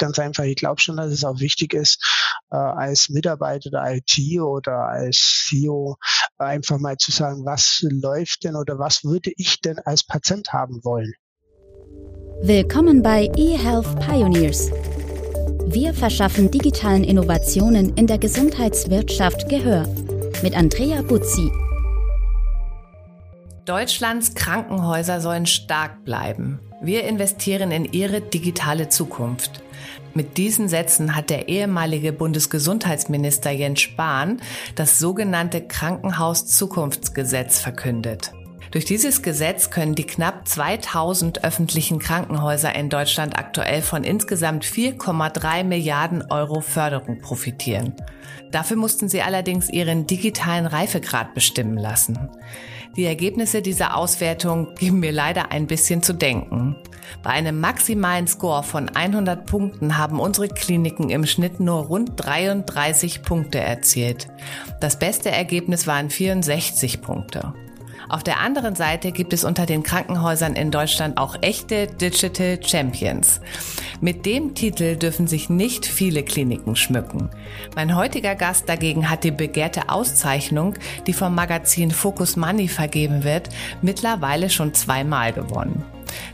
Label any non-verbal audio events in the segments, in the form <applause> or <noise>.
ganz einfach. Ich glaube schon, dass es auch wichtig ist, äh, als Mitarbeiter der IT oder als CEO einfach mal zu sagen, was läuft denn oder was würde ich denn als Patient haben wollen. Willkommen bei eHealth Pioneers. Wir verschaffen digitalen Innovationen in der Gesundheitswirtschaft Gehör. Mit Andrea Buzzi. Deutschlands Krankenhäuser sollen stark bleiben. Wir investieren in ihre digitale Zukunft. Mit diesen Sätzen hat der ehemalige Bundesgesundheitsminister Jens Spahn das sogenannte Krankenhaus-Zukunftsgesetz verkündet. Durch dieses Gesetz können die knapp 2000 öffentlichen Krankenhäuser in Deutschland aktuell von insgesamt 4,3 Milliarden Euro Förderung profitieren. Dafür mussten sie allerdings ihren digitalen Reifegrad bestimmen lassen. Die Ergebnisse dieser Auswertung geben mir leider ein bisschen zu denken. Bei einem maximalen Score von 100 Punkten haben unsere Kliniken im Schnitt nur rund 33 Punkte erzielt. Das beste Ergebnis waren 64 Punkte. Auf der anderen Seite gibt es unter den Krankenhäusern in Deutschland auch echte Digital Champions. Mit dem Titel dürfen sich nicht viele Kliniken schmücken. Mein heutiger Gast dagegen hat die begehrte Auszeichnung, die vom Magazin Focus Money vergeben wird, mittlerweile schon zweimal gewonnen.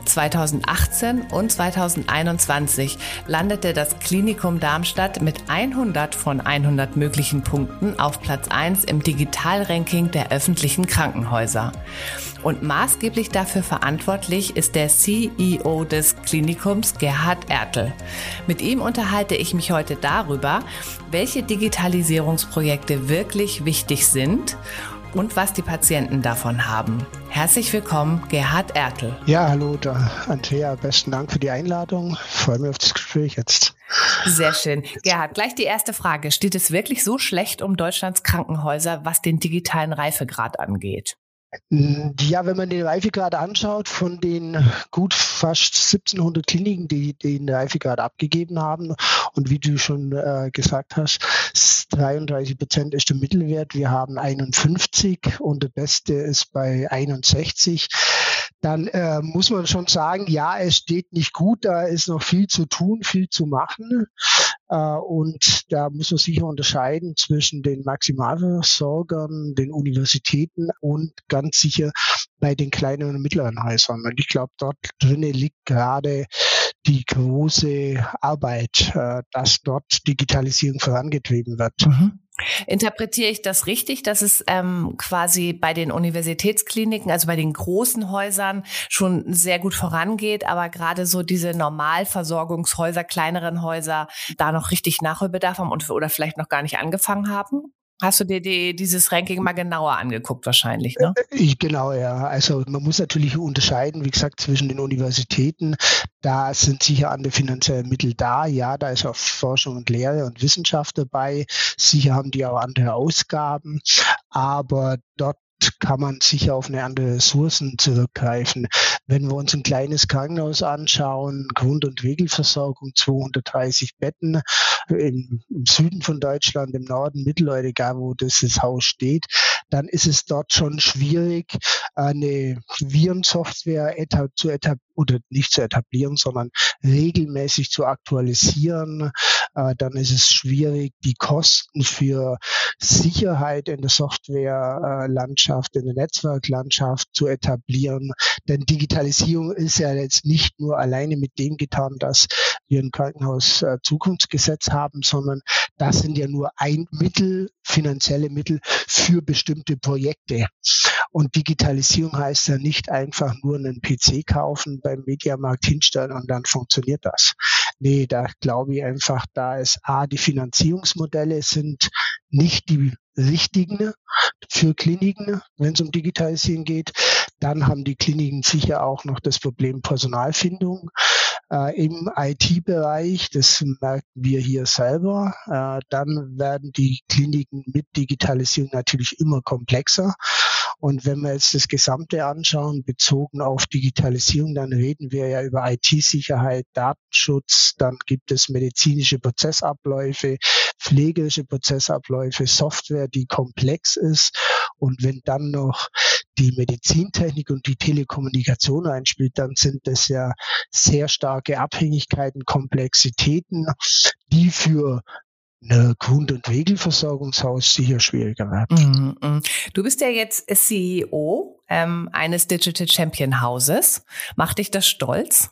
2018 und 2021 landete das Klinikum Darmstadt mit 100 von 100 möglichen Punkten auf Platz 1 im Digitalranking der öffentlichen Krankenhäuser. Und maßgeblich dafür verantwortlich ist der CEO des Klinikums Gerhard Ertel. Mit ihm unterhalte ich mich heute darüber, welche Digitalisierungsprojekte wirklich wichtig sind und was die Patienten davon haben. Herzlich willkommen, Gerhard Ertel. Ja, hallo, da, Andrea, besten Dank für die Einladung. Ich freue mich auf das Gespräch jetzt. Sehr schön. Gerhard, gleich die erste Frage. Steht es wirklich so schlecht um Deutschlands Krankenhäuser, was den digitalen Reifegrad angeht? Ja, wenn man den Reifegrad anschaut, von den gut fast 1700 Kliniken, die den Reifegrad abgegeben haben, und wie du schon äh, gesagt hast, 33 Prozent ist der Mittelwert. Wir haben 51 und der beste ist bei 61 dann äh, muss man schon sagen, ja, es steht nicht gut, da ist noch viel zu tun, viel zu machen. Äh, und da muss man sicher unterscheiden zwischen den Maximalversorgern, den Universitäten und ganz sicher bei den kleinen und mittleren Häusern. Und ich glaube, dort drinnen liegt gerade die große Arbeit, äh, dass dort Digitalisierung vorangetrieben wird. Mhm. Interpretiere ich das richtig, dass es ähm, quasi bei den Universitätskliniken, also bei den großen Häusern schon sehr gut vorangeht, aber gerade so diese Normalversorgungshäuser, kleineren Häuser da noch richtig Nachholbedarf haben und oder vielleicht noch gar nicht angefangen haben? Hast du dir die, dieses Ranking mal genauer angeguckt wahrscheinlich, ne? Äh, genau, ja. Also man muss natürlich unterscheiden, wie gesagt, zwischen den Universitäten. Da sind sicher andere finanzielle Mittel da. Ja, da ist auch Forschung und Lehre und Wissenschaft dabei. Sicher haben die auch andere Ausgaben. Aber dort kann man sicher auf eine andere Ressourcen zurückgreifen. Wenn wir uns ein kleines Krankenhaus anschauen, Grund- und Regelversorgung, 230 Betten im, im Süden von Deutschland, im Norden, Mitteleuropa, egal wo dieses Haus steht, dann ist es dort schon schwierig, eine Virensoftware etab zu etablieren oder nicht zu etablieren, sondern regelmäßig zu aktualisieren. Äh, dann ist es schwierig, die Kosten für Sicherheit in der Softwarelandschaft, in der Netzwerklandschaft zu etablieren. Denn Digitalisierung ist ja jetzt nicht nur alleine mit dem getan, dass wir ein Krankenhaus äh, Zukunftsgesetz haben, sondern das sind ja nur ein Mittel, finanzielle Mittel für bestimmte Projekte. Und Digitalisierung heißt ja nicht einfach nur einen PC kaufen, beim Mediamarkt hinstellen und dann funktioniert das. Nee, da glaube ich einfach, da ist A, die Finanzierungsmodelle sind nicht die richtigen für Kliniken, wenn es um Digitalisierung geht. Dann haben die Kliniken sicher auch noch das Problem Personalfindung äh, im IT-Bereich. Das merken wir hier selber. Äh, dann werden die Kliniken mit Digitalisierung natürlich immer komplexer. Und wenn wir jetzt das Gesamte anschauen, bezogen auf Digitalisierung, dann reden wir ja über IT-Sicherheit, Datenschutz, dann gibt es medizinische Prozessabläufe, pflegerische Prozessabläufe, Software, die komplex ist. Und wenn dann noch die Medizintechnik und die Telekommunikation einspielt, dann sind das ja sehr starke Abhängigkeiten, Komplexitäten, die für eine Grund- und Regelversorgungshaus sicher schwieriger werden. Mm, mm. Du bist ja jetzt CEO ähm, eines Digital Champion Hauses. Macht dich das stolz?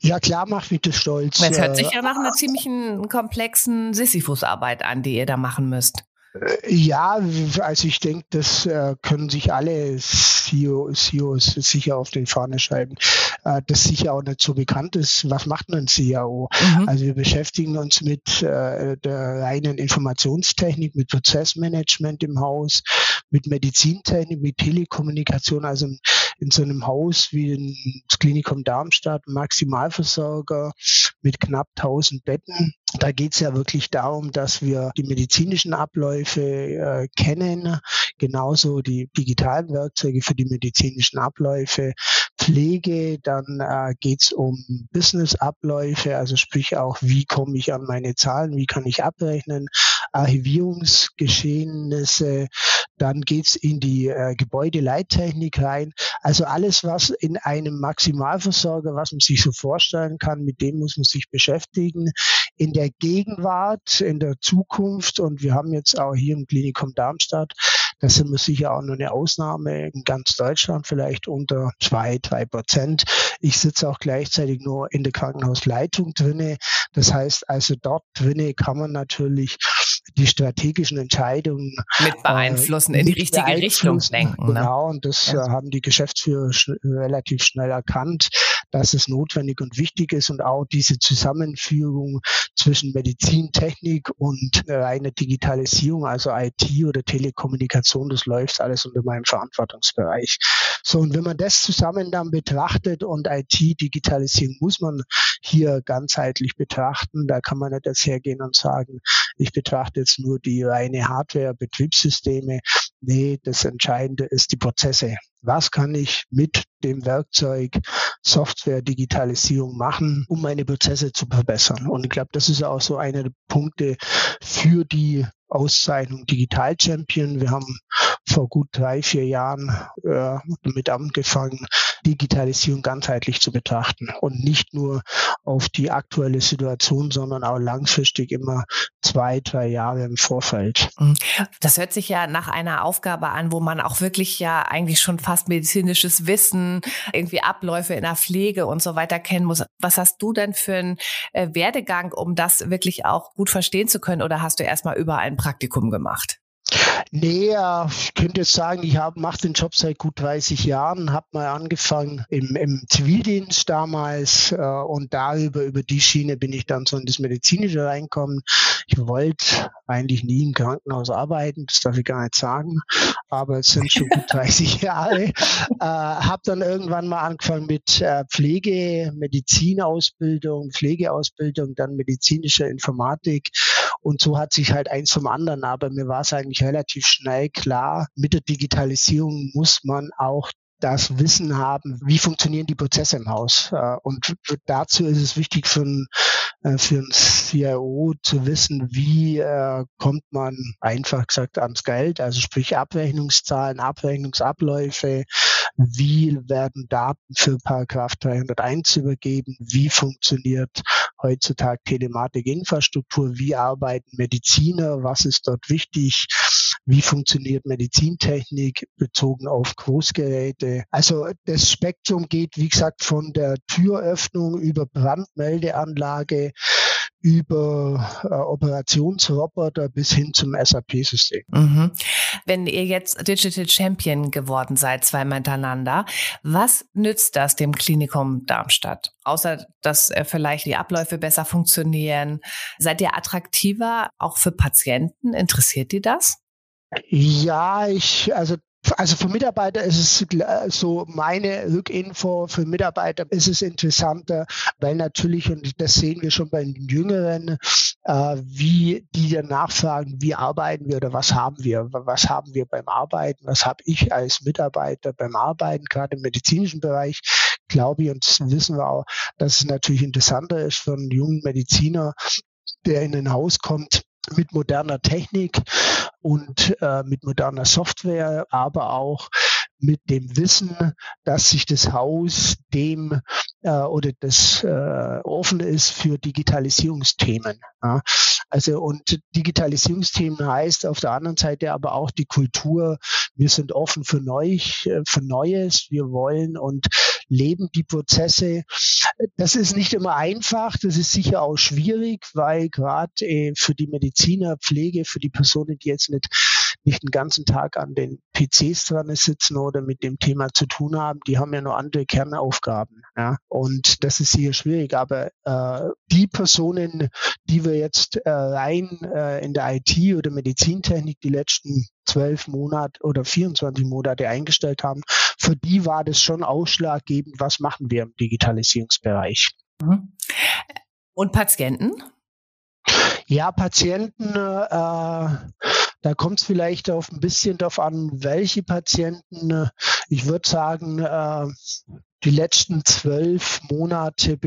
Ja, klar macht mich das stolz. Es hört sich ja nach einer ziemlichen komplexen Sisyphus-Arbeit an, die ihr da machen müsst. Äh, ja, also ich denke, das äh, können sich alle CEO, CEOs sicher auf den Fahne schreiben, äh, das sicher auch nicht so bekannt ist. Was macht ein CIO? Mhm. Also wir beschäftigen uns mit der reinen Informationstechnik, mit Prozessmanagement im Haus, mit Medizintechnik, mit Telekommunikation, also in so einem Haus wie das Klinikum Darmstadt, Maximalversorger mit knapp 1000 Betten. Da geht es ja wirklich darum, dass wir die medizinischen Abläufe äh, kennen, genauso die digitalen Werkzeuge für die medizinischen Abläufe, Pflege, dann äh, geht es um Business-Abläufe, also sprich auch, wie komme ich an meine Zahlen, wie kann ich abrechnen, Archivierungsgeschehnisse, dann geht's in die äh, Gebäudeleittechnik rein. Also alles, was in einem Maximalversorger, was man sich so vorstellen kann, mit dem muss man sich beschäftigen. In der Gegenwart, in der Zukunft und wir haben jetzt auch hier im Klinikum Darmstadt, da sind wir sicher auch nur eine Ausnahme in ganz Deutschland, vielleicht unter zwei, drei Prozent. Ich sitze auch gleichzeitig nur in der Krankenhausleitung drinne. Das heißt also dort drinne kann man natürlich die strategischen Entscheidungen mit äh, beeinflussen, äh, in die richtige Richtung lenken. Ne? Genau, und das ja. äh, haben die Geschäftsführer sch relativ schnell erkannt, dass es notwendig und wichtig ist und auch diese Zusammenführung zwischen Medizintechnik und äh, reiner Digitalisierung, also IT oder Telekommunikation, das läuft alles unter meinem Verantwortungsbereich. So, und wenn man das zusammen dann betrachtet und IT-Digitalisierung muss man hier ganzheitlich betrachten, da kann man nicht jetzt hergehen und sagen, ich betrachte jetzt nur die reine Hardware, Betriebssysteme. Nee, das Entscheidende ist die Prozesse. Was kann ich mit dem Werkzeug Software, Digitalisierung machen, um meine Prozesse zu verbessern? Und ich glaube, das ist auch so einer der Punkte für die Auszeichnung Digital Champion. Wir haben vor gut drei, vier Jahren äh, damit angefangen, Digitalisierung ganzheitlich zu betrachten und nicht nur auf die aktuelle Situation, sondern auch langfristig immer zwei, drei Jahre im Vorfeld. Mhm. Das hört sich ja nach einer Aufgabe an, wo man auch wirklich ja eigentlich schon fast medizinisches Wissen, irgendwie Abläufe in der Pflege und so weiter kennen muss. Was hast du denn für einen äh, Werdegang, um das wirklich auch gut verstehen zu können? Oder hast du erstmal über ein Praktikum gemacht? Nee, ich könnte jetzt sagen, ich mache den Job seit gut 30 Jahren, habe mal angefangen im, im Zivildienst damals äh, und darüber, über die Schiene bin ich dann so in das Medizinische reinkommen. Ich wollte eigentlich nie im Krankenhaus arbeiten, das darf ich gar nicht sagen, aber es sind schon gut <laughs> 30 Jahre. Äh, habe dann irgendwann mal angefangen mit äh, Pflege, Medizinausbildung, Pflegeausbildung, dann medizinische Informatik und so hat sich halt eins vom anderen. Aber mir war es eigentlich relativ schnell klar, mit der Digitalisierung muss man auch das Wissen haben, wie funktionieren die Prozesse im Haus. Äh, und dazu ist es wichtig für ein, äh, für ein CIO zu wissen, wie äh, kommt man einfach gesagt ans Geld, also sprich Abrechnungszahlen, Abrechnungsabläufe, wie werden Daten für Paragraph 301 übergeben, wie funktioniert heutzutage Telematikinfrastruktur, wie arbeiten Mediziner, was ist dort wichtig, wie funktioniert Medizintechnik bezogen auf Großgeräte. Also das Spektrum geht, wie gesagt, von der Türöffnung über Brandmeldeanlage über äh, Operationsroboter bis hin zum SAP-System. Mhm. Wenn ihr jetzt Digital Champion geworden seid, zweimal hintereinander, was nützt das dem Klinikum Darmstadt? Außer, dass äh, vielleicht die Abläufe besser funktionieren. Seid ihr attraktiver auch für Patienten? Interessiert die das? Ja, ich, also also für Mitarbeiter ist es so meine Rückinfo, für Mitarbeiter ist es interessanter, weil natürlich, und das sehen wir schon bei den Jüngeren, äh, wie die dann nachfragen, wie arbeiten wir oder was haben wir, was haben wir beim Arbeiten, was habe ich als Mitarbeiter beim Arbeiten, gerade im medizinischen Bereich, glaube ich, und das wissen wir auch, dass es natürlich interessanter ist für einen jungen Mediziner, der in ein Haus kommt, mit moderner Technik und äh, mit moderner Software, aber auch mit dem Wissen, dass sich das Haus dem äh, oder das äh, offen ist für Digitalisierungsthemen. Ja. Also und Digitalisierungsthemen heißt auf der anderen Seite aber auch die Kultur. Wir sind offen für, Neu, für Neues. Wir wollen und leben die Prozesse. Das ist nicht immer einfach. Das ist sicher auch schwierig, weil gerade äh, für die Mediziner, Pflege, für die Personen, die jetzt nicht nicht den ganzen Tag an den PCs dran sitzen oder mit dem Thema zu tun haben, die haben ja nur andere Kernaufgaben. Ja? Und das ist sicher schwierig. Aber äh, die Personen, die wir jetzt äh, rein äh, in der IT oder Medizintechnik die letzten zwölf Monate oder 24 Monate eingestellt haben, für die war das schon ausschlaggebend, was machen wir im Digitalisierungsbereich. Mhm. Und Patienten? Ja, Patienten, äh, da kommt es vielleicht auf ein bisschen darauf an, welche Patienten. Äh, ich würde sagen, äh, die letzten zwölf Monate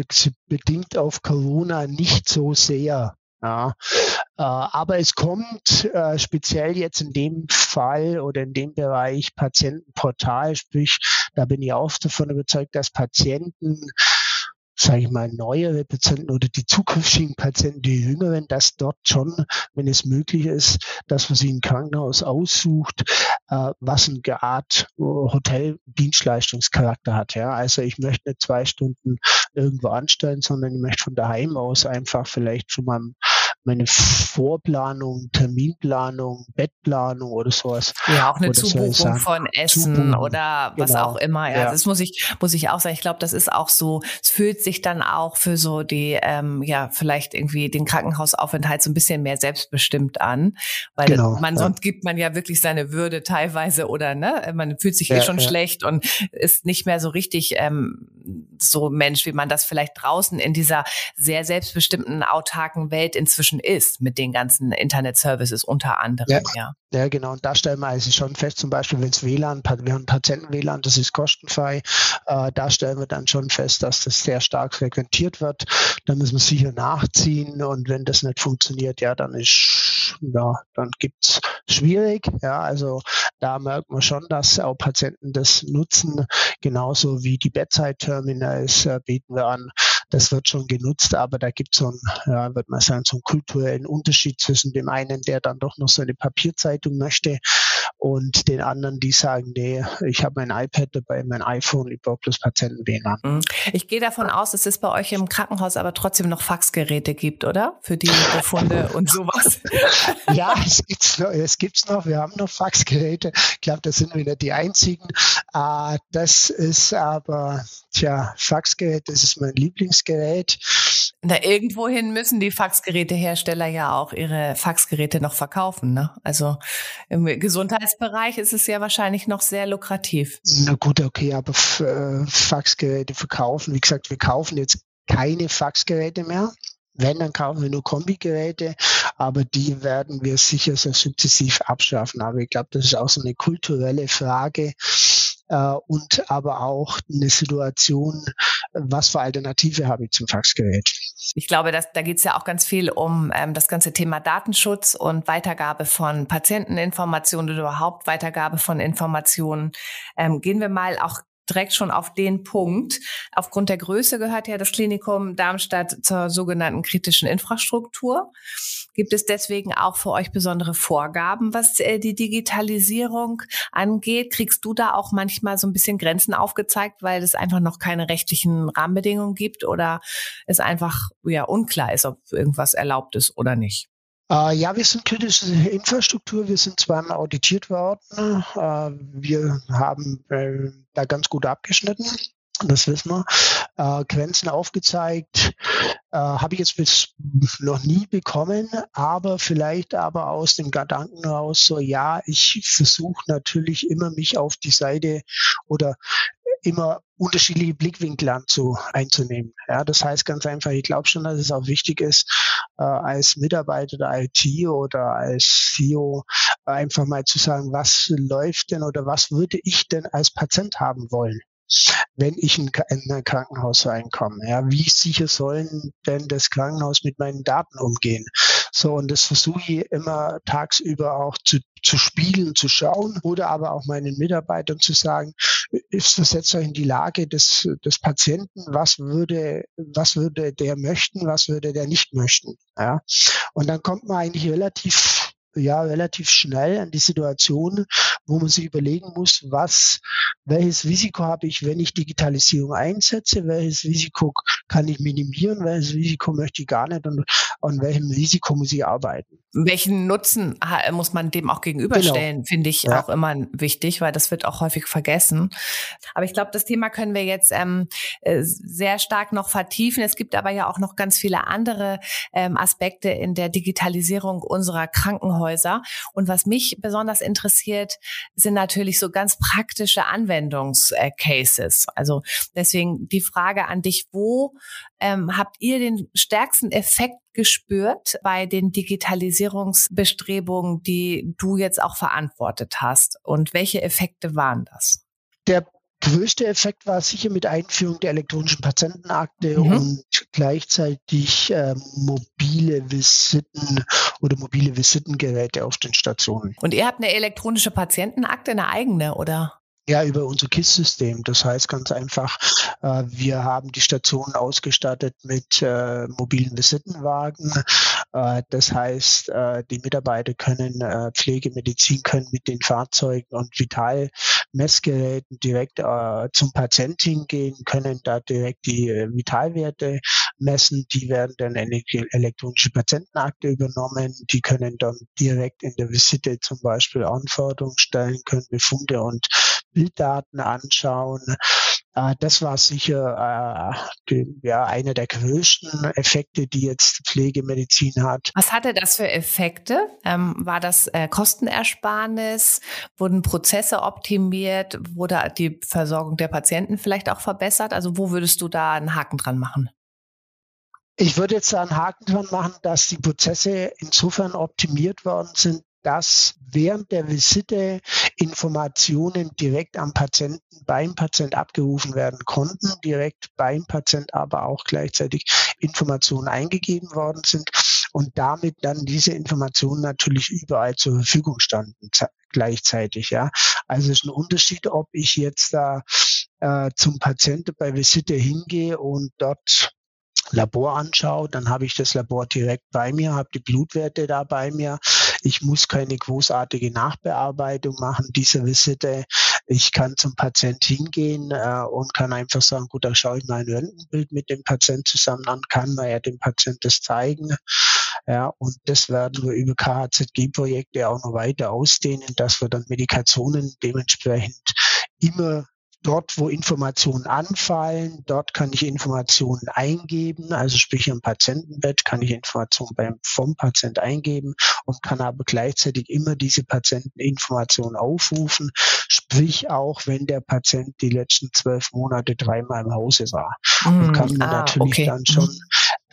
bedingt auf Corona nicht so sehr. Ja, äh, aber es kommt äh, speziell jetzt in dem Fall oder in dem Bereich Patientenportal, sprich, da bin ich auch davon überzeugt, dass Patienten sage ich mal, neuere Patienten oder die zukünftigen Patienten, die jüngeren, dass dort schon, wenn es möglich ist, dass man sich ein Krankenhaus aussucht, äh, was eine Art Hoteldienstleistungscharakter hat. Ja, also ich möchte nicht zwei Stunden irgendwo anstellen, sondern ich möchte von daheim aus einfach vielleicht schon mal meine Vorplanung, Terminplanung, Bettplanung oder sowas. Ja, auch eine oder Zubuchung von Essen Zubuchen. oder was genau. auch immer. Ja, ja. das muss ich, muss ich auch sagen. Ich glaube, das ist auch so, es fühlt sich dann auch für so die, ähm, ja, vielleicht irgendwie den Krankenhausaufenthalt so ein bisschen mehr selbstbestimmt an. Weil genau, man, ja. sonst gibt man ja wirklich seine Würde teilweise oder ne, man fühlt sich eh ja, eh schon schlecht und ist nicht mehr so richtig ähm, so Mensch, wie man das vielleicht draußen in dieser sehr selbstbestimmten, autarken Welt inzwischen inzwischen ist mit den ganzen Internet-Services unter anderem. Ja, ja. ja, genau. Und da stellen wir also schon fest, zum Beispiel, wenn es WLAN, wir haben Patienten-WLAN, das ist kostenfrei, äh, da stellen wir dann schon fest, dass das sehr stark frequentiert wird. Da müssen wir sicher nachziehen und wenn das nicht funktioniert, ja, dann ist, ja, dann gibt's schwierig. Ja, also da merkt man schon, dass auch Patienten das nutzen, genauso wie die Bedside-Terminals äh, bieten wir an das wird schon genutzt, aber da gibt es so einen, ja, wird man sagen, so einen kulturellen Unterschied zwischen dem einen, der dann doch noch so eine Papierzeitung möchte und den anderen, die sagen, nee, ich habe mein iPad dabei, mein iPhone, ich brauche bloß Patienten-WLAN. Mhm. Ich gehe davon aus, dass es bei euch im Krankenhaus aber trotzdem noch Faxgeräte gibt, oder? Für die Befunde <laughs> und sowas. <laughs> ja, es gibt's noch, es gibt's noch, wir haben noch Faxgeräte. Ich glaube, das sind nicht die einzigen. Uh, das ist aber, tja, Faxgerät, das ist mein Lieblingsgerät. Na, irgendwohin müssen die Faxgerätehersteller ja auch ihre Faxgeräte noch verkaufen. Ne? Also im Gesundheitsbereich ist es ja wahrscheinlich noch sehr lukrativ. Na gut, okay, aber äh, Faxgeräte verkaufen, wie gesagt, wir kaufen jetzt keine Faxgeräte mehr. Wenn, dann kaufen wir nur Kombigeräte, aber die werden wir sicher so sukzessiv abschaffen. Aber ich glaube, das ist auch so eine kulturelle Frage äh, und aber auch eine Situation, was für Alternative habe ich zum Faxgerät. Ich glaube, dass, da geht es ja auch ganz viel um ähm, das ganze Thema Datenschutz und Weitergabe von Patienteninformationen oder überhaupt Weitergabe von Informationen. Ähm, gehen wir mal auch direkt schon auf den Punkt. Aufgrund der Größe gehört ja das Klinikum Darmstadt zur sogenannten kritischen Infrastruktur. Gibt es deswegen auch für euch besondere Vorgaben, was äh, die Digitalisierung angeht? Kriegst du da auch manchmal so ein bisschen Grenzen aufgezeigt, weil es einfach noch keine rechtlichen Rahmenbedingungen gibt oder es einfach ja unklar ist, ob irgendwas erlaubt ist oder nicht? Äh, ja, wir sind kritische Infrastruktur. Wir sind zweimal auditiert worden. Äh, wir haben äh, da ganz gut abgeschnitten. Das wissen wir. Äh, Grenzen aufgezeigt. Äh, Habe ich jetzt bis noch nie bekommen, aber vielleicht aber aus dem Gedanken heraus so, ja, ich versuche natürlich immer mich auf die Seite oder immer unterschiedliche Blickwinkel anzu, einzunehmen. Ja, das heißt ganz einfach, ich glaube schon, dass es auch wichtig ist, äh, als Mitarbeiter der IT oder als CEO einfach mal zu sagen, was läuft denn oder was würde ich denn als Patient haben wollen? wenn ich in, ein Krankenhaus reinkomme. Ja, wie sicher sollen denn das Krankenhaus mit meinen Daten umgehen? So, und das versuche ich immer tagsüber auch zu, zu spielen, zu schauen oder aber auch meinen Mitarbeitern zu sagen, versetzt euch in die Lage des, des Patienten, was würde, was würde der möchten, was würde der nicht möchten. Ja? Und dann kommt man eigentlich relativ ja relativ schnell an die Situation, wo man sich überlegen muss, was, welches Risiko habe ich, wenn ich Digitalisierung einsetze, welches Risiko kann ich minimieren, welches Risiko möchte ich gar nicht und an welchem Risiko muss ich arbeiten. Welchen Nutzen muss man dem auch gegenüberstellen, genau. finde ich ja. auch immer wichtig, weil das wird auch häufig vergessen. Aber ich glaube, das Thema können wir jetzt ähm, äh, sehr stark noch vertiefen. Es gibt aber ja auch noch ganz viele andere ähm, Aspekte in der Digitalisierung unserer Krankenhäuser Krankenhäuser. Und was mich besonders interessiert, sind natürlich so ganz praktische Anwendungscases. Also deswegen die Frage an dich, wo ähm, habt ihr den stärksten Effekt gespürt bei den Digitalisierungsbestrebungen, die du jetzt auch verantwortet hast? Und welche Effekte waren das? Der größte Effekt war sicher mit Einführung der elektronischen Patientenakte mhm. und gleichzeitig äh, mobile Visiten oder mobile Visitengeräte auf den Stationen. Und ihr habt eine elektronische Patientenakte, eine eigene, oder? Ja, über unser KISS-System. Das heißt ganz einfach, äh, wir haben die Station ausgestattet mit äh, mobilen Visitenwagen. Äh, das heißt, äh, die Mitarbeiter können äh, Pflegemedizin können mit den Fahrzeugen und Vitalmessgeräten direkt äh, zum Patienten gehen, können da direkt die Vitalwerte messen. Die werden dann in die elektronische Patientenakte übernommen. Die können dann direkt in der Visite zum Beispiel Anforderungen stellen, können Befunde und Bilddaten anschauen. Äh, das war sicher äh, die, ja, einer der größten Effekte, die jetzt Pflegemedizin hat. Was hatte das für Effekte? Ähm, war das äh, Kostenersparnis? Wurden Prozesse optimiert? Wurde die Versorgung der Patienten vielleicht auch verbessert? Also wo würdest du da einen Haken dran machen? Ich würde jetzt einen Haken dran machen, dass die Prozesse insofern optimiert worden sind, dass während der Visite Informationen direkt am Patienten, beim Patient abgerufen werden konnten, direkt beim Patient aber auch gleichzeitig Informationen eingegeben worden sind und damit dann diese Informationen natürlich überall zur Verfügung standen gleichzeitig. Ja, also es ist ein Unterschied, ob ich jetzt da äh, zum Patienten bei Visite hingehe und dort Labor anschaue, dann habe ich das Labor direkt bei mir, habe die Blutwerte da bei mir, ich muss keine großartige Nachbearbeitung machen dieser Visite. Ich kann zum Patient hingehen äh, und kann einfach sagen, gut, da schaue ich mal ein Röntgenbild mit dem Patient zusammen an, kann man ja dem Patient das zeigen. Ja, und das werden wir über KHZG-Projekte auch noch weiter ausdehnen, dass wir dann Medikationen dementsprechend immer dort, wo Informationen anfallen, dort kann ich Informationen eingeben, also sprich im Patientenbett kann ich Informationen beim, vom Patient eingeben und kann aber gleichzeitig immer diese Patienteninformationen aufrufen, sprich auch, wenn der Patient die letzten zwölf Monate dreimal im Hause war. Mm, und kann man ah, natürlich okay. dann schon mm.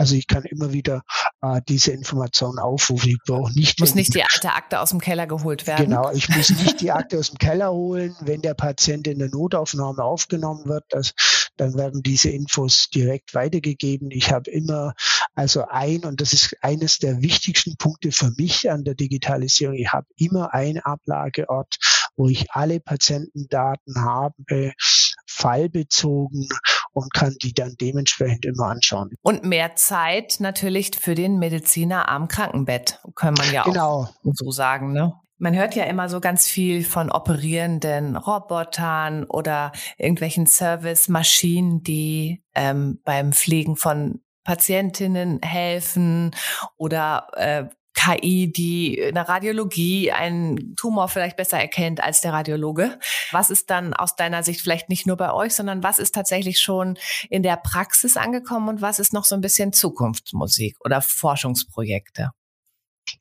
Also ich kann immer wieder äh, diese Informationen aufrufen. Ich brauche nicht. Muss nicht die alte Akte aus dem Keller geholt werden. Genau, ich muss <laughs> nicht die Akte aus dem Keller holen. Wenn der Patient in der Notaufnahme aufgenommen wird, das, dann werden diese Infos direkt weitergegeben. Ich habe immer also ein, und das ist eines der wichtigsten Punkte für mich an der Digitalisierung, ich habe immer einen Ablageort, wo ich alle Patientendaten habe, fallbezogen und kann die dann dementsprechend immer anschauen. Und mehr Zeit natürlich für den Mediziner am Krankenbett, kann man ja genau. auch so sagen, ne? Man hört ja immer so ganz viel von operierenden Robotern oder irgendwelchen Service-Maschinen, die ähm, beim Pflegen von Patientinnen helfen oder äh, KI, die in der Radiologie einen Tumor vielleicht besser erkennt als der Radiologe. Was ist dann aus deiner Sicht vielleicht nicht nur bei euch, sondern was ist tatsächlich schon in der Praxis angekommen und was ist noch so ein bisschen Zukunftsmusik oder Forschungsprojekte?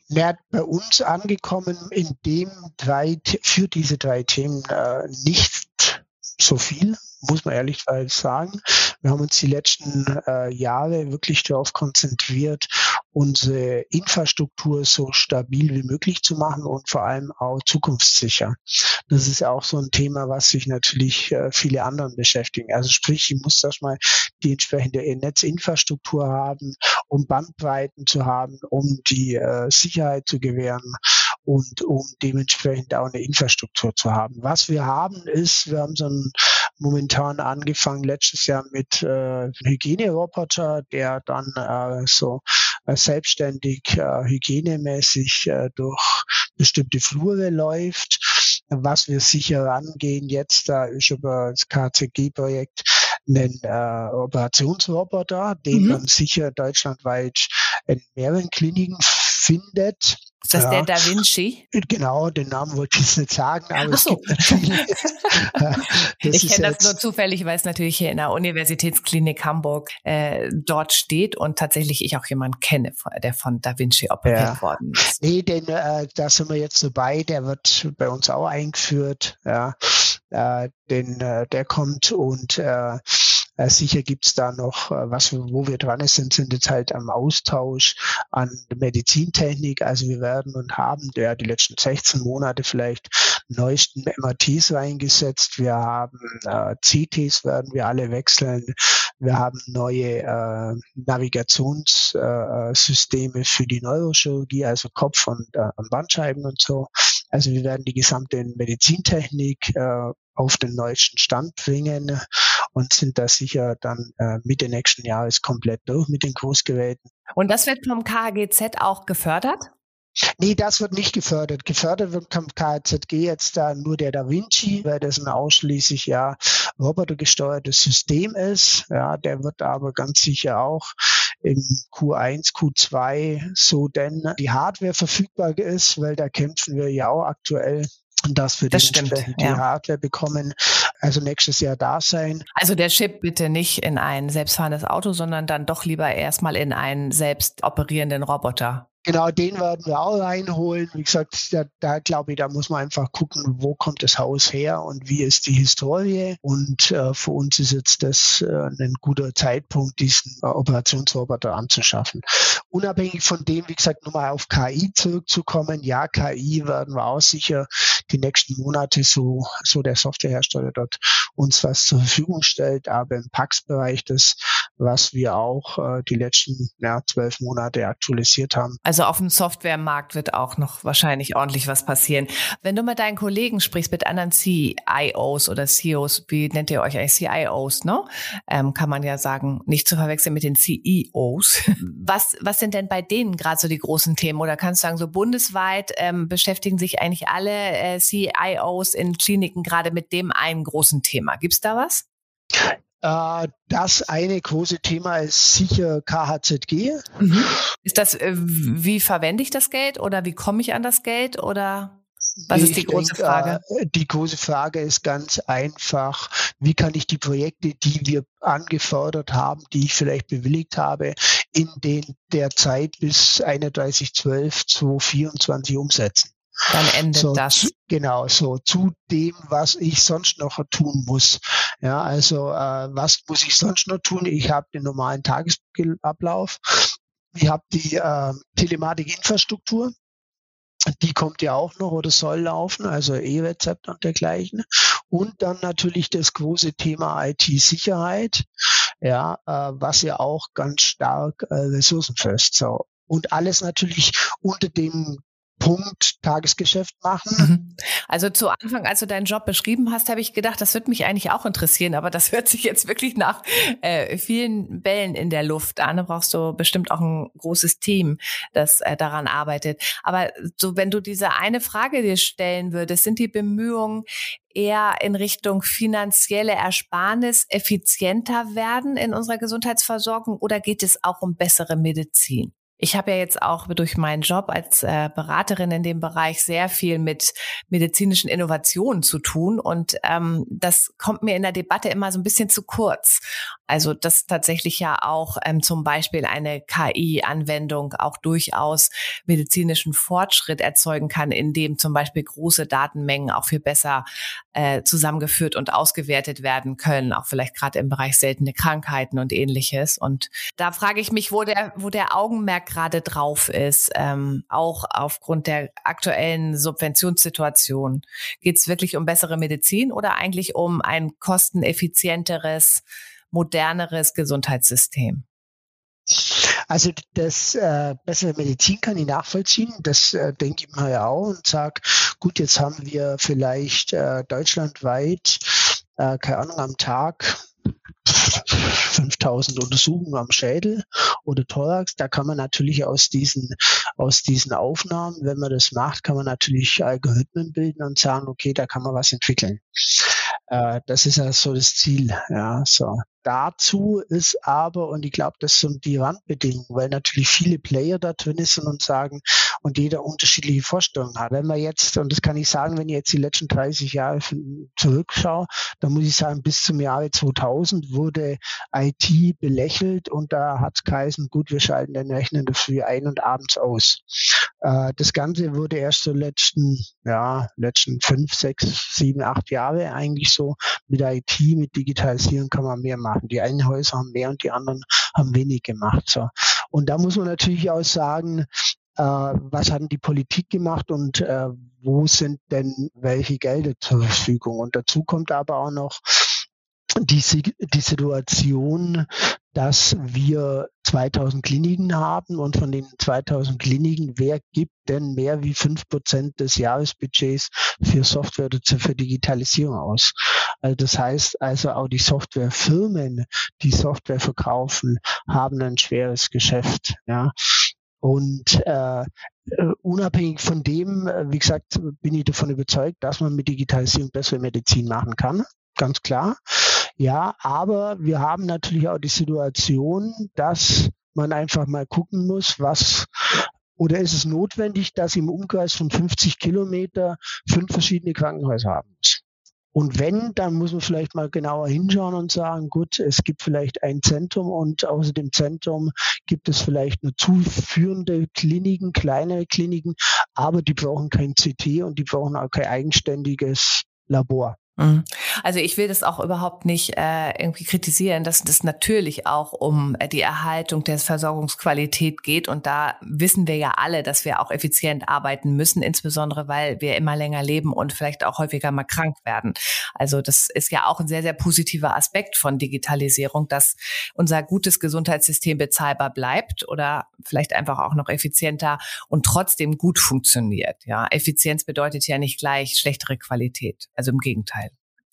Ja, bei uns angekommen in dem drei, für diese drei Themen äh, nicht so viel, muss man ehrlich sagen. Wir haben uns die letzten äh, Jahre wirklich darauf konzentriert, unsere Infrastruktur so stabil wie möglich zu machen und vor allem auch zukunftssicher. Das ist ja auch so ein Thema, was sich natürlich äh, viele anderen beschäftigen. Also sprich, ich muss erstmal die entsprechende Netzinfrastruktur haben, um Bandbreiten zu haben, um die äh, Sicherheit zu gewähren und um dementsprechend auch eine Infrastruktur zu haben. Was wir haben ist, wir haben so ein momentan angefangen letztes Jahr mit äh, Hygieneroboter, der dann äh, so äh, selbstständig äh, hygienemäßig äh, durch bestimmte Flure läuft. Was wir sicher angehen jetzt, da ist über das KCG-Projekt einen äh, Operationsroboter, den mhm. man sicher deutschlandweit in mehreren Kliniken findet. Ist das ja. der Da Vinci? Genau, den Namen wollte ich jetzt nicht sagen, aber so. es gibt natürlich. <laughs> <laughs> ich kenne das nur zufällig, weil es natürlich hier in der Universitätsklinik Hamburg äh, dort steht und tatsächlich ich auch jemanden kenne, der von Da Vinci operiert ja. worden ist. Nee, den, äh, da sind wir jetzt dabei, der wird bei uns auch eingeführt. Ja. Äh, den, äh, der kommt und äh, äh, sicher gibt's da noch, äh, was wo wir dran sind, sind jetzt halt am Austausch an Medizintechnik. Also wir werden und haben der die letzten 16 Monate vielleicht neuesten MRTs reingesetzt. Wir haben äh, CTs werden wir alle wechseln. Wir haben neue äh, Navigationssysteme äh, für die Neurochirurgie, also Kopf und äh, Bandscheiben und so. Also wir werden die gesamte Medizintechnik äh, auf den neuesten Stand bringen und sind da sicher dann äh, Mitte nächsten Jahres komplett durch mit den Großgeräten. Und das wird vom KHGZ auch gefördert? Nee, das wird nicht gefördert. Gefördert wird vom KZG jetzt da nur der Da Vinci, weil das ein ausschließlich ja robotergesteuertes System ist. Ja, der wird aber ganz sicher auch im Q1, Q2 so denn die Hardware verfügbar ist, weil da kämpfen wir ja auch aktuell dass wir das stimmt, die ja. Hardware bekommen, also nächstes Jahr da sein. Also der Chip bitte nicht in ein selbstfahrendes Auto, sondern dann doch lieber erstmal in einen selbst operierenden Roboter. Genau, den werden wir auch reinholen. Wie gesagt, da, da glaube ich, da muss man einfach gucken, wo kommt das Haus her und wie ist die Historie. Und äh, für uns ist jetzt das äh, ein guter Zeitpunkt, diesen äh, Operationsroboter anzuschaffen. Unabhängig von dem, wie gesagt, nochmal auf KI zurückzukommen. Ja, KI werden wir auch sicher die nächsten Monate so, so der Softwarehersteller dort uns was zur Verfügung stellt. Aber im PAX-Bereich das, was wir auch äh, die letzten ja, zwölf Monate aktualisiert haben, also auf dem Softwaremarkt wird auch noch wahrscheinlich ordentlich was passieren. Wenn du mit deinen Kollegen sprichst, mit anderen CIOs oder CEOs, wie nennt ihr euch eigentlich CIOs, ne? Ähm, kann man ja sagen, nicht zu verwechseln mit den CEOs. <laughs> Was, was sind denn bei denen gerade so die großen Themen? Oder kannst du sagen, so bundesweit ähm, beschäftigen sich eigentlich alle äh, CIOs in Kliniken gerade mit dem einen großen Thema? Gibt's da was? Äh, das eine große Thema ist sicher KHZG. Mhm. Ist das, äh, wie verwende ich das Geld oder wie komme ich an das Geld oder? Was ist die große denke, Frage? Äh, die große Frage ist ganz einfach, wie kann ich die Projekte, die wir angefordert haben, die ich vielleicht bewilligt habe, in den der Zeit bis 31.12.2024 2024 umsetzen? Dann endet so, das. Genau, so zu dem, was ich sonst noch tun muss. Ja, also äh, was muss ich sonst noch tun? Ich habe den normalen Tagesablauf. Ich habe die äh, Telematikinfrastruktur. Die kommt ja auch noch oder soll laufen, also E-Rezept und dergleichen. Und dann natürlich das große Thema IT-Sicherheit, ja, äh, was ja auch ganz stark äh, ressourcenfest so und alles natürlich unter dem Punkt Tagesgeschäft machen. Mhm. Also zu Anfang, als du deinen Job beschrieben hast, habe ich gedacht, das würde mich eigentlich auch interessieren, aber das <laughs> hört sich jetzt wirklich nach äh, vielen Bällen in der Luft an. Da brauchst du bestimmt auch ein großes Team, das äh, daran arbeitet. Aber so, wenn du diese eine Frage dir stellen würdest, sind die Bemühungen eher in Richtung finanzielle Ersparnis effizienter werden in unserer Gesundheitsversorgung oder geht es auch um bessere Medizin? Ich habe ja jetzt auch durch meinen Job als äh, Beraterin in dem Bereich sehr viel mit medizinischen Innovationen zu tun und ähm, das kommt mir in der Debatte immer so ein bisschen zu kurz. Also dass tatsächlich ja auch ähm, zum Beispiel eine KI-Anwendung auch durchaus medizinischen Fortschritt erzeugen kann, indem zum Beispiel große Datenmengen auch viel besser äh, zusammengeführt und ausgewertet werden können, auch vielleicht gerade im Bereich seltene Krankheiten und ähnliches. Und da frage ich mich, wo der, wo der Augenmerk gerade drauf ist, ähm, auch aufgrund der aktuellen Subventionssituation. Geht es wirklich um bessere Medizin oder eigentlich um ein kosteneffizienteres, moderneres Gesundheitssystem? Also das äh, bessere Medizin kann ich nachvollziehen. Das äh, denke ich mir ja auch und sage, gut, jetzt haben wir vielleicht äh, deutschlandweit, äh, keine Ahnung, am Tag 5000 Untersuchungen am Schädel oder Thorax. Da kann man natürlich aus diesen, aus diesen Aufnahmen, wenn man das macht, kann man natürlich Algorithmen bilden und sagen, okay, da kann man was entwickeln. Äh, das ist ja so das Ziel. Ja, so. Dazu ist aber, und ich glaube, das sind die Randbedingungen, weil natürlich viele Player da drin sind und sagen, und jeder unterschiedliche Vorstellungen hat. Wenn man jetzt, und das kann ich sagen, wenn ich jetzt die letzten 30 Jahre zurückschaue, dann muss ich sagen, bis zum Jahre 2000 wurde IT belächelt und da hat es geheißen, gut, wir schalten den Rechner Früh ein und abends aus. Äh, das Ganze wurde erst so letzten, ja, letzten fünf, sechs, sieben, acht Jahre eigentlich so mit IT, mit Digitalisierung kann man mehr machen. Die einen Häuser haben mehr und die anderen haben wenig gemacht. So. Und da muss man natürlich auch sagen, was hat die Politik gemacht und äh, wo sind denn welche Gelder zur Verfügung? Und dazu kommt aber auch noch, die, die Situation, dass wir 2000 Kliniken haben und von den 2000 Kliniken, wer gibt denn mehr wie fünf Prozent des Jahresbudgets für Software oder für Digitalisierung aus? Also das heißt also auch die Softwarefirmen, die Software verkaufen, haben ein schweres Geschäft. Ja. Und äh, äh unabhängig von dem, äh, wie gesagt, bin ich davon überzeugt, dass man mit Digitalisierung bessere Medizin machen kann ganz klar. Ja, aber wir haben natürlich auch die Situation, dass man einfach mal gucken muss, was oder ist es notwendig, dass im Umkreis von 50 Kilometer fünf verschiedene Krankenhäuser haben muss? Und wenn, dann muss man vielleicht mal genauer hinschauen und sagen, gut, es gibt vielleicht ein Zentrum und außer dem Zentrum gibt es vielleicht nur zuführende Kliniken, kleinere Kliniken, aber die brauchen kein CT und die brauchen auch kein eigenständiges Labor. Mhm. Also ich will das auch überhaupt nicht äh, irgendwie kritisieren, dass das natürlich auch um äh, die Erhaltung der Versorgungsqualität geht. Und da wissen wir ja alle, dass wir auch effizient arbeiten müssen, insbesondere weil wir immer länger leben und vielleicht auch häufiger mal krank werden. Also das ist ja auch ein sehr, sehr positiver Aspekt von Digitalisierung, dass unser gutes Gesundheitssystem bezahlbar bleibt oder vielleicht einfach auch noch effizienter und trotzdem gut funktioniert. Ja, Effizienz bedeutet ja nicht gleich schlechtere Qualität. Also im Gegenteil.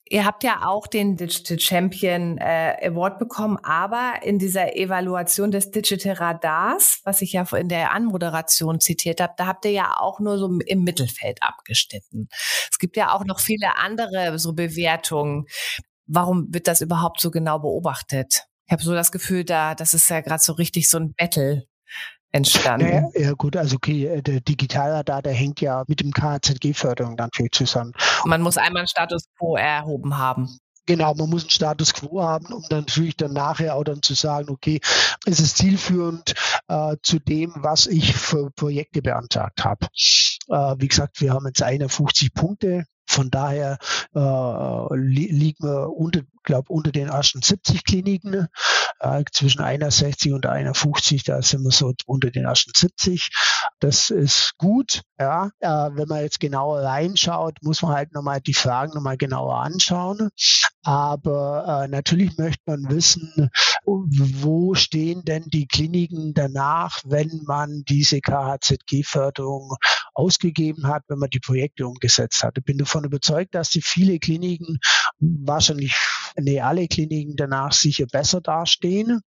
Ihr habt ja auch den Digital Champion äh, Award bekommen, aber in dieser Evaluation des Digital Radars, was ich ja in der Anmoderation zitiert habe, da habt ihr ja auch nur so im Mittelfeld abgeschnitten. Es gibt ja auch noch viele andere so Bewertungen. Warum wird das überhaupt so genau beobachtet? Ich habe so das Gefühl, da das ist ja gerade so richtig so ein Battle entstanden. Naja, ja gut, also okay, äh, der Digitalradar, der hängt ja mit dem KZG-Förderung dann viel zusammen. Man muss einmal einen Status quo erhoben haben. Genau, man muss einen Status quo haben, um dann natürlich dann nachher auch dann zu sagen, okay, es ist zielführend äh, zu dem, was ich für Projekte beantragt habe. Äh, wie gesagt, wir haben jetzt 51 Punkte. Von daher äh, li liegen wir unter, glaube unter den ersten 70 Kliniken äh, zwischen 61 und 51, da sind wir so unter den ersten 70. Das ist gut. Ja, äh, wenn man jetzt genauer reinschaut, muss man halt nochmal die Fragen nochmal genauer anschauen. Aber äh, natürlich möchte man wissen, wo stehen denn die Kliniken danach, wenn man diese KHZG-Förderung ausgegeben hat, wenn man die Projekte umgesetzt hat. Ich bin davon überzeugt, dass die viele Kliniken, wahrscheinlich nee, alle Kliniken danach sicher besser dastehen.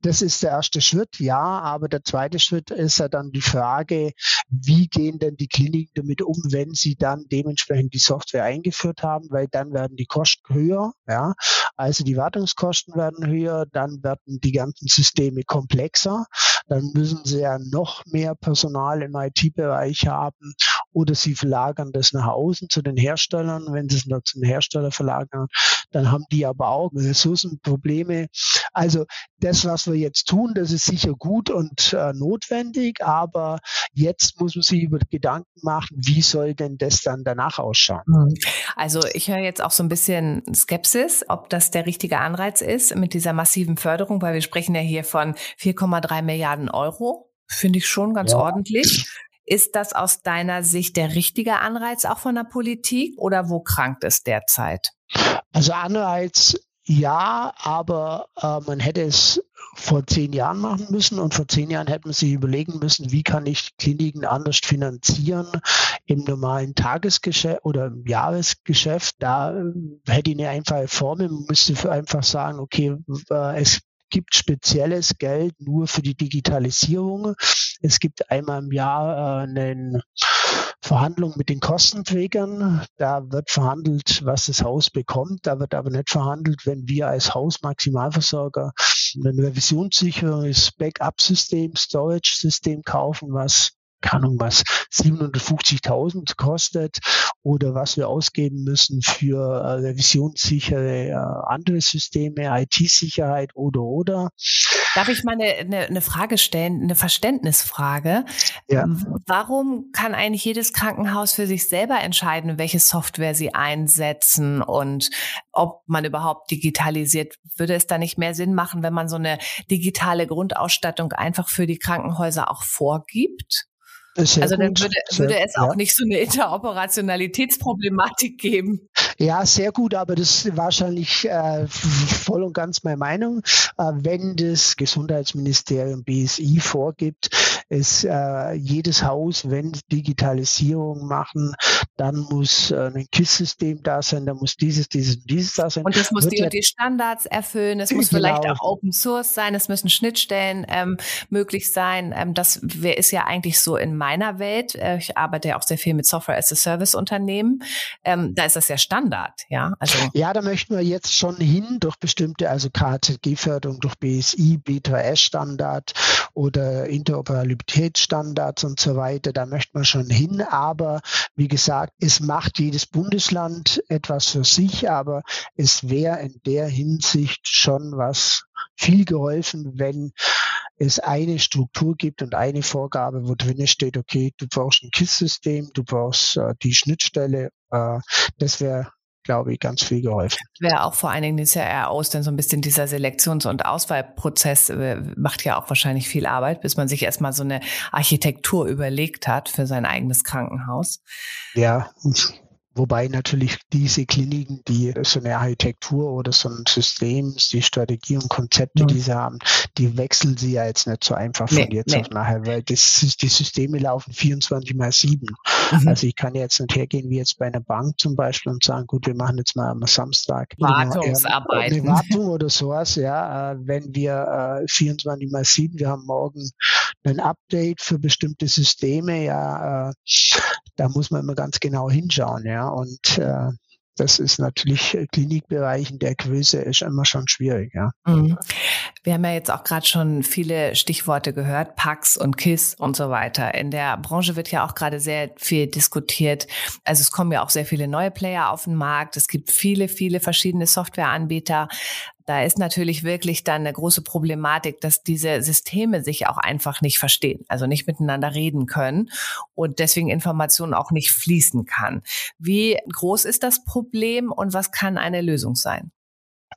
Das ist der erste Schritt, ja, aber der zweite Schritt ist ja dann die Frage, wie gehen denn die Kliniken damit um, wenn sie dann dementsprechend die Software eingeführt haben, weil dann werden die Kosten höher, ja, also die Wartungskosten werden höher, dann werden die ganzen Systeme komplexer, dann müssen sie ja noch mehr Personal im IT-Bereich haben oder sie verlagern das nach außen zu den Herstellern. Wenn sie es nur zu den Herstellern verlagern, dann haben die aber auch Ressourcenprobleme. Also das, was wir jetzt tun, das ist sicher gut und äh, notwendig, aber jetzt muss man sich über Gedanken machen, wie soll denn das dann danach ausschauen? Mhm. Also ich höre jetzt auch so ein bisschen Skepsis, ob das der richtige Anreiz ist mit dieser massiven Förderung, weil wir sprechen ja hier von 4,3 Milliarden Euro. Finde ich schon ganz ja. ordentlich. Ist das aus deiner Sicht der richtige Anreiz auch von der Politik oder wo krankt es derzeit? Also Anreiz ja, aber äh, man hätte es vor zehn Jahren machen müssen und vor zehn Jahren hätte man sich überlegen müssen, wie kann ich Kliniken anders finanzieren im normalen Tagesgeschäft oder im Jahresgeschäft. Da äh, hätte ich eine einfache Formel, man müsste einfach sagen, okay, äh, es gibt spezielles Geld nur für die Digitalisierung. Es gibt einmal im Jahr äh, eine Verhandlung mit den Kostenträgern. Da wird verhandelt, was das Haus bekommt. Da wird aber nicht verhandelt, wenn wir als Haus Maximalversorger ein revisionssicheres Backup-System, Storage-System kaufen, was keine Ahnung was, 750.000 kostet oder was wir ausgeben müssen für äh, revisionssichere äh, andere Systeme, IT-Sicherheit oder oder. Darf ich mal eine, eine, eine Frage stellen, eine Verständnisfrage? Ja. Warum kann eigentlich jedes Krankenhaus für sich selber entscheiden, welche Software sie einsetzen und ob man überhaupt digitalisiert? Würde es da nicht mehr Sinn machen, wenn man so eine digitale Grundausstattung einfach für die Krankenhäuser auch vorgibt? Sehr also dann würde, würde es auch ja. nicht so eine Interoperationalitätsproblematik geben. Ja, sehr gut, aber das ist wahrscheinlich äh, voll und ganz meine Meinung. Äh, wenn das Gesundheitsministerium BSI vorgibt, ist äh, jedes Haus, wenn Digitalisierung machen, dann muss äh, ein KISS-System da sein, dann muss dieses, dieses und dieses da sein. Und es muss Wird die, ja, die Standards erfüllen, es <laughs> muss genau. vielleicht auch Open Source sein, es müssen Schnittstellen ähm, möglich sein. Ähm, das ist ja eigentlich so in meiner Welt. Äh, ich arbeite ja auch sehr viel mit Software as a Service Unternehmen. Ähm, da ist das ja Standard, ja. Also ja, da möchten wir jetzt schon hin durch bestimmte, also KZG-Förderung durch BSI, B3S-Standard oder Interoperabilitätsstandards und so weiter. Da möchte man schon hin. Aber wie gesagt, es macht jedes Bundesland etwas für sich, aber es wäre in der Hinsicht schon was viel geholfen, wenn es eine Struktur gibt und eine Vorgabe, wo drin steht, okay, du brauchst ein KISS-System, du brauchst äh, die Schnittstelle. Äh, das wäre glaube ich, ganz viel geholfen. Wäre auch vor allen Dingen ist ja eher aus, denn so ein bisschen dieser Selektions- und Auswahlprozess äh, macht ja auch wahrscheinlich viel Arbeit, bis man sich erstmal so eine Architektur überlegt hat für sein eigenes Krankenhaus. Ja, Wobei natürlich diese Kliniken, die so eine Architektur oder so ein System, die Strategie und Konzepte, mhm. die sie haben, die wechseln sie ja jetzt nicht so einfach von nee, jetzt nee. auf nachher, weil das ist, die Systeme laufen 24 mal 7. Mhm. Also ich kann jetzt nicht hergehen wie jetzt bei einer Bank zum Beispiel und sagen, gut, wir machen jetzt mal am Samstag Wartungsarbeit. Eine Wartung oder sowas, ja. Äh, wenn wir 24 äh, mal 7, wir haben morgen ein Update für bestimmte Systeme, ja, äh, da muss man immer ganz genau hinschauen, ja. Und das ist natürlich äh, Klinikbereich in der Größe ist immer schon schwierig, ja. Mhm. Wir haben ja jetzt auch gerade schon viele Stichworte gehört, PAX und KISS und so weiter. In der Branche wird ja auch gerade sehr viel diskutiert. Also es kommen ja auch sehr viele neue Player auf den Markt. Es gibt viele, viele verschiedene Softwareanbieter. Da ist natürlich wirklich dann eine große Problematik, dass diese Systeme sich auch einfach nicht verstehen, also nicht miteinander reden können und deswegen Informationen auch nicht fließen kann. Wie groß ist das Problem und was kann eine Lösung sein?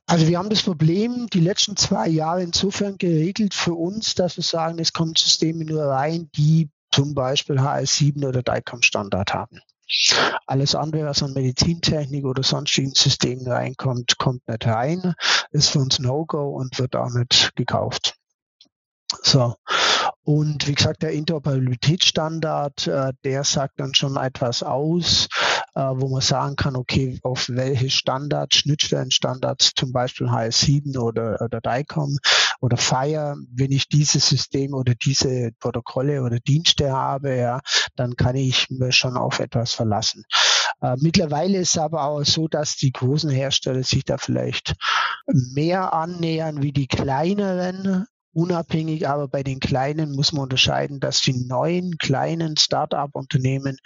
Also wir haben das Problem die letzten zwei Jahre insofern geregelt für uns, dass wir sagen, es kommen Systeme nur rein, die zum Beispiel HS7 oder DICOM Standard haben. Alles andere, was an Medizintechnik oder sonstigen Systemen reinkommt, kommt nicht rein, ist für uns No-Go und wird auch nicht gekauft. So. Und wie gesagt, der Interoperabilitätsstandard, äh, der sagt dann schon etwas aus, wo man sagen kann, okay, auf welche Standards, Schnittstellenstandards, zum Beispiel HS7 oder, oder DICOM oder Fire, wenn ich dieses System oder diese Protokolle oder Dienste habe, ja, dann kann ich mir schon auf etwas verlassen. Äh, mittlerweile ist es aber auch so, dass die großen Hersteller sich da vielleicht mehr annähern wie die kleineren unabhängig, aber bei den kleinen muss man unterscheiden, dass die neuen kleinen Start-up-Unternehmen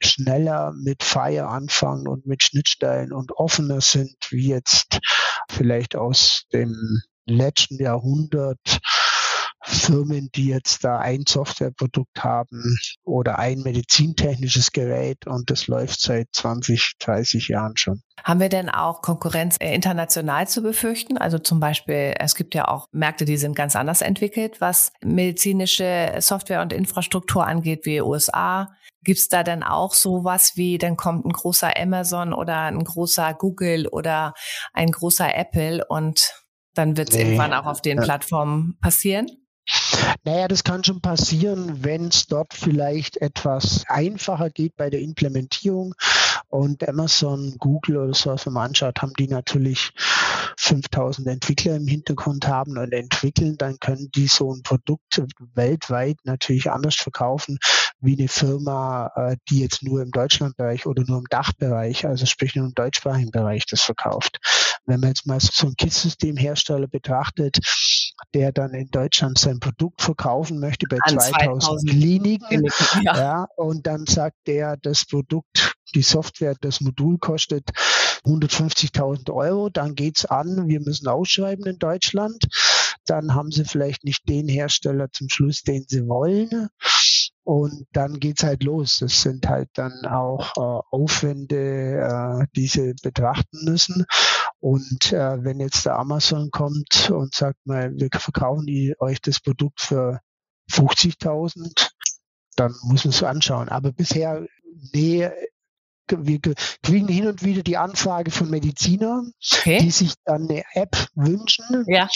schneller mit Fire anfangen und mit Schnittstellen und offener sind, wie jetzt vielleicht aus dem letzten Jahrhundert Firmen, die jetzt da ein Softwareprodukt haben oder ein medizintechnisches Gerät und das läuft seit 20, 30 Jahren schon. Haben wir denn auch Konkurrenz äh, international zu befürchten? Also zum Beispiel, es gibt ja auch Märkte, die sind ganz anders entwickelt, was medizinische Software und Infrastruktur angeht, wie USA. Gibt es da dann auch sowas wie, dann kommt ein großer Amazon oder ein großer Google oder ein großer Apple und dann wird es nee. irgendwann auch auf den. Plattformen passieren? Naja, das kann schon passieren, wenn es dort vielleicht etwas einfacher geht bei der Implementierung. Und Amazon, Google oder so, was man anschaut, haben die natürlich 5000 Entwickler im Hintergrund haben und entwickeln, dann können die so ein Produkt weltweit natürlich anders verkaufen wie eine Firma, äh, die jetzt nur im Deutschlandbereich oder nur im Dachbereich, also sprich nur im deutschsprachigen Bereich das verkauft. Wenn man jetzt mal so ein KISS-Systemhersteller betrachtet, der dann in Deutschland sein Produkt verkaufen möchte bei An 2000, 2000 Kliniken, Kliniken <laughs> ja. ja, und dann sagt der, das Produkt, die Software, das Modul kostet 150.000 Euro, dann geht's an, wir müssen ausschreiben in Deutschland, dann haben sie vielleicht nicht den Hersteller zum Schluss, den sie wollen. Und dann geht's halt los. Das sind halt dann auch äh, Aufwände, äh, die sie betrachten müssen. Und äh, wenn jetzt der Amazon kommt und sagt mal, wir verkaufen die, euch das Produkt für 50.000, dann muss man es anschauen. Aber bisher, nee, wir kriegen hin und wieder die Anfrage von Medizinern, okay. die sich dann eine App wünschen, ja.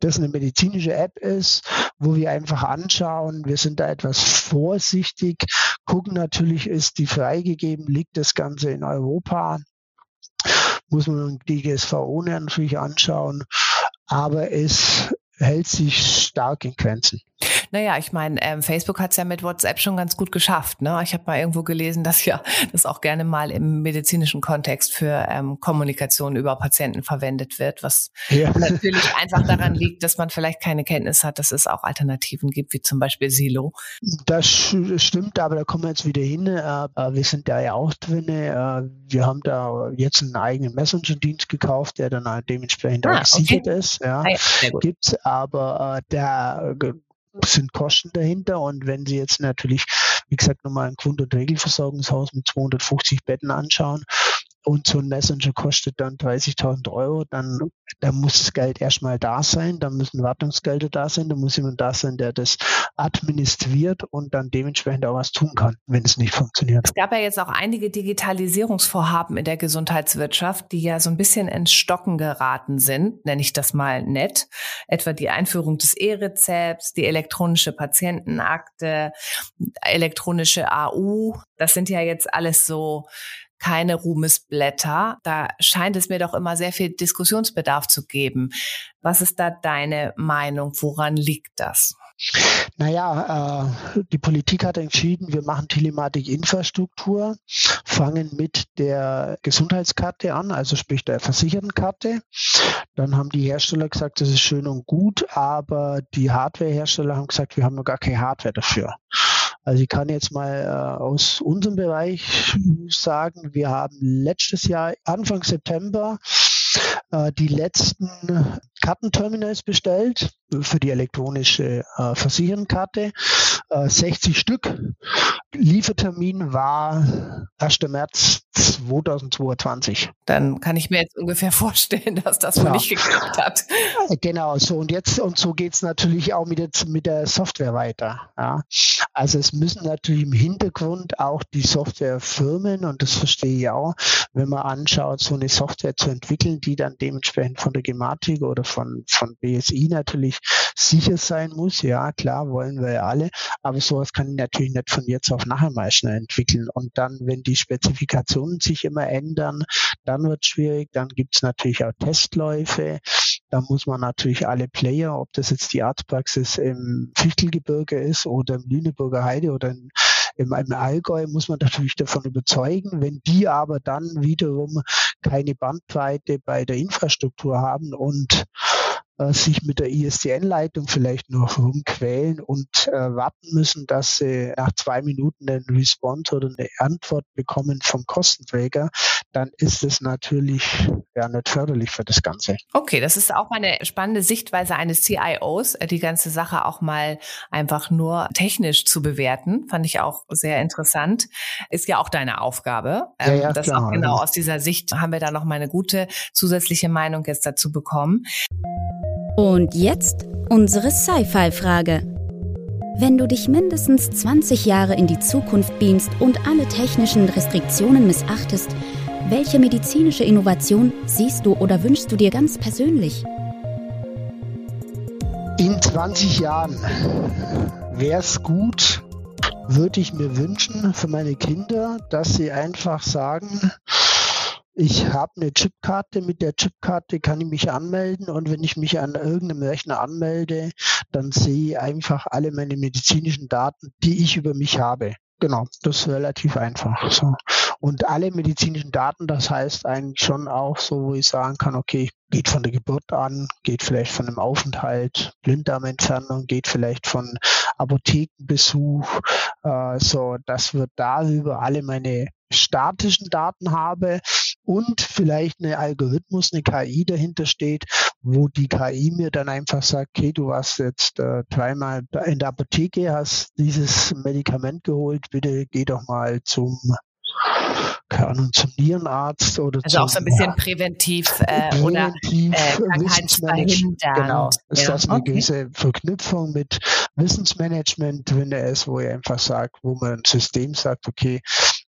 das eine medizinische App ist, wo wir einfach anschauen, wir sind da etwas vorsichtig, gucken natürlich, ist die freigegeben, liegt das Ganze in Europa, muss man die GSVO natürlich anschauen, aber es hält sich stark in Grenzen. Naja, ich meine, ähm, Facebook hat es ja mit WhatsApp schon ganz gut geschafft. Ne? Ich habe mal irgendwo gelesen, dass ja das auch gerne mal im medizinischen Kontext für ähm, Kommunikation über Patienten verwendet wird, was ja. <laughs> natürlich einfach daran liegt, dass man vielleicht keine Kenntnis hat, dass es auch Alternativen gibt, wie zum Beispiel Silo. Das stimmt, aber da kommen wir jetzt wieder hin. Äh, wir sind da ja auch drin. Äh, wir haben da jetzt einen eigenen Messenger-Dienst gekauft, der dann halt dementsprechend ah, auch gesichert okay. ist. Ja. Ah, ja Gibt's, aber äh, der sind Kosten dahinter. Und wenn Sie jetzt natürlich, wie gesagt, nochmal ein Grund- und Regelversorgungshaus mit 250 Betten anschauen und so ein Messenger kostet dann 30.000 Euro, dann, dann muss das Geld erstmal da sein, dann müssen Wartungsgelder da sein, dann muss jemand da sein, der das administriert und dann dementsprechend auch was tun kann, wenn es nicht funktioniert. Es gab ja jetzt auch einige Digitalisierungsvorhaben in der Gesundheitswirtschaft, die ja so ein bisschen ins Stocken geraten sind, nenne ich das mal nett. Etwa die Einführung des E-Rezepts, die elektronische Patientenakte, elektronische AU. Das sind ja jetzt alles so keine Ruhmesblätter. Da scheint es mir doch immer sehr viel Diskussionsbedarf zu geben. Was ist da deine Meinung? Woran liegt das? Naja, äh, die Politik hat entschieden, wir machen Telematik-Infrastruktur, fangen mit der Gesundheitskarte an, also sprich der Versichertenkarte. Dann haben die Hersteller gesagt, das ist schön und gut, aber die Hardwarehersteller haben gesagt, wir haben noch gar keine Hardware dafür. Also ich kann jetzt mal äh, aus unserem Bereich sagen, wir haben letztes Jahr, Anfang September, äh, die letzten Kartenterminals bestellt für die elektronische äh, Versichertenkarte. Äh, 60 Stück. Liefertermin war 1. März 2022. Dann kann ich mir jetzt ungefähr <laughs> vorstellen, dass das ja. nicht geklappt hat. Genau, so und jetzt und so geht's natürlich auch mit, jetzt, mit der Software weiter. Ja. Also es müssen natürlich im Hintergrund auch die Softwarefirmen, und das verstehe ich auch, wenn man anschaut, so eine Software zu entwickeln, die dann dementsprechend von der Gematik oder von, von BSI natürlich sicher sein muss. Ja, klar, wollen wir ja alle, aber sowas kann ich natürlich nicht von jetzt auf nachher mal schnell entwickeln. Und dann, wenn die Spezifikationen sich immer ändern, dann wird es schwierig. Dann gibt es natürlich auch Testläufe. Da muss man natürlich alle Player, ob das jetzt die Arztpraxis im Fichtelgebirge ist oder im Lüneburger Heide oder in, im, im Allgäu, muss man natürlich davon überzeugen. Wenn die aber dann wiederum keine Bandbreite bei der Infrastruktur haben und sich mit der ISDN-Leitung vielleicht noch rumquälen und äh, warten müssen, dass sie nach zwei Minuten einen Response oder eine Antwort bekommen vom Kostenträger, dann ist es natürlich ja nicht förderlich für das Ganze. Okay, das ist auch mal eine spannende Sichtweise eines CIOs, äh, die ganze Sache auch mal einfach nur technisch zu bewerten. Fand ich auch sehr interessant. Ist ja auch deine Aufgabe. Ja, ja, ähm, das klar. auch genau aus dieser Sicht haben wir da noch mal eine gute zusätzliche Meinung jetzt dazu bekommen. Und jetzt unsere Sci-Fi-Frage. Wenn du dich mindestens 20 Jahre in die Zukunft beamst und alle technischen Restriktionen missachtest, welche medizinische Innovation siehst du oder wünschst du dir ganz persönlich? In 20 Jahren wäre es gut, würde ich mir wünschen für meine Kinder, dass sie einfach sagen, ich habe eine Chipkarte, mit der Chipkarte kann ich mich anmelden und wenn ich mich an irgendeinem Rechner anmelde, dann sehe ich einfach alle meine medizinischen Daten, die ich über mich habe. Genau, das ist relativ einfach. So. Und alle medizinischen Daten, das heißt eigentlich schon auch so, wo ich sagen kann, okay, geht von der Geburt an, geht vielleicht von einem Aufenthalt, Blinddarmentfernung, geht vielleicht von Apothekenbesuch, äh, so, dass wir darüber alle meine statischen Daten habe und vielleicht eine Algorithmus, eine KI dahinter steht, wo die KI mir dann einfach sagt, okay, du warst jetzt äh, dreimal in der Apotheke, hast dieses Medikament geholt, bitte geh doch mal zum Ahnung, zum Nierenarzt oder also zum, auch so ein bisschen präventiv, äh, präventiv oder äh. Genau, ist ja, das eine okay. gewisse Verknüpfung mit Wissensmanagement drin ist, wo ihr einfach sagt, wo man ein System sagt, okay,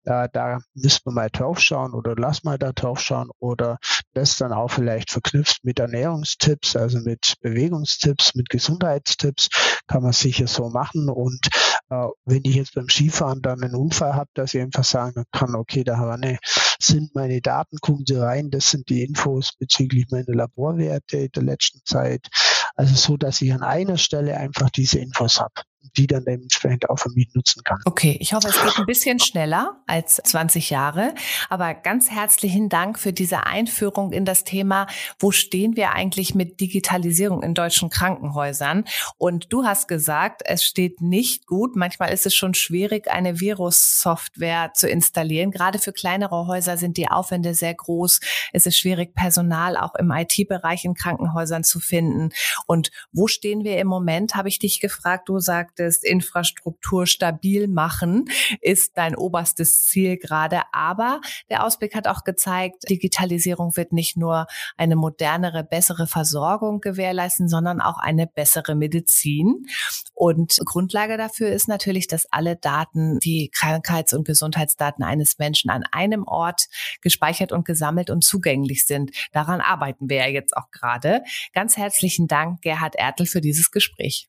äh, da müssen wir mal draufschauen oder lass mal da draufschauen oder das dann auch vielleicht verknüpft mit Ernährungstipps, also mit Bewegungstipps, mit Gesundheitstipps, kann man sicher so machen und äh, wenn ich jetzt beim Skifahren dann einen Unfall habe, dass ich einfach sagen kann, okay, da Havanne sind meine Daten, gucken Sie rein, das sind die Infos bezüglich meiner Laborwerte der letzten Zeit. Also so, dass ich an einer Stelle einfach diese Infos habe die dann dementsprechend auch für nutzen kann. Okay, ich hoffe, es geht ein bisschen schneller als 20 Jahre. Aber ganz herzlichen Dank für diese Einführung in das Thema, wo stehen wir eigentlich mit Digitalisierung in deutschen Krankenhäusern? Und du hast gesagt, es steht nicht gut. Manchmal ist es schon schwierig, eine Virus-Software zu installieren. Gerade für kleinere Häuser sind die Aufwände sehr groß. Es ist schwierig, Personal auch im IT-Bereich in Krankenhäusern zu finden. Und wo stehen wir im Moment, habe ich dich gefragt. Du sagtest, Infrastruktur stabil machen ist dein oberstes Ziel gerade. Aber der Ausblick hat auch gezeigt, Digitalisierung wird nicht nur eine modernere, bessere Versorgung gewährleisten, sondern auch eine bessere Medizin. Und Grundlage dafür ist natürlich, dass alle Daten, die Krankheits- und Gesundheitsdaten eines Menschen an einem Ort gespeichert und gesammelt und zugänglich sind. Daran arbeiten wir ja jetzt auch gerade. Ganz herzlichen Dank, Gerhard Ertel, für dieses Gespräch.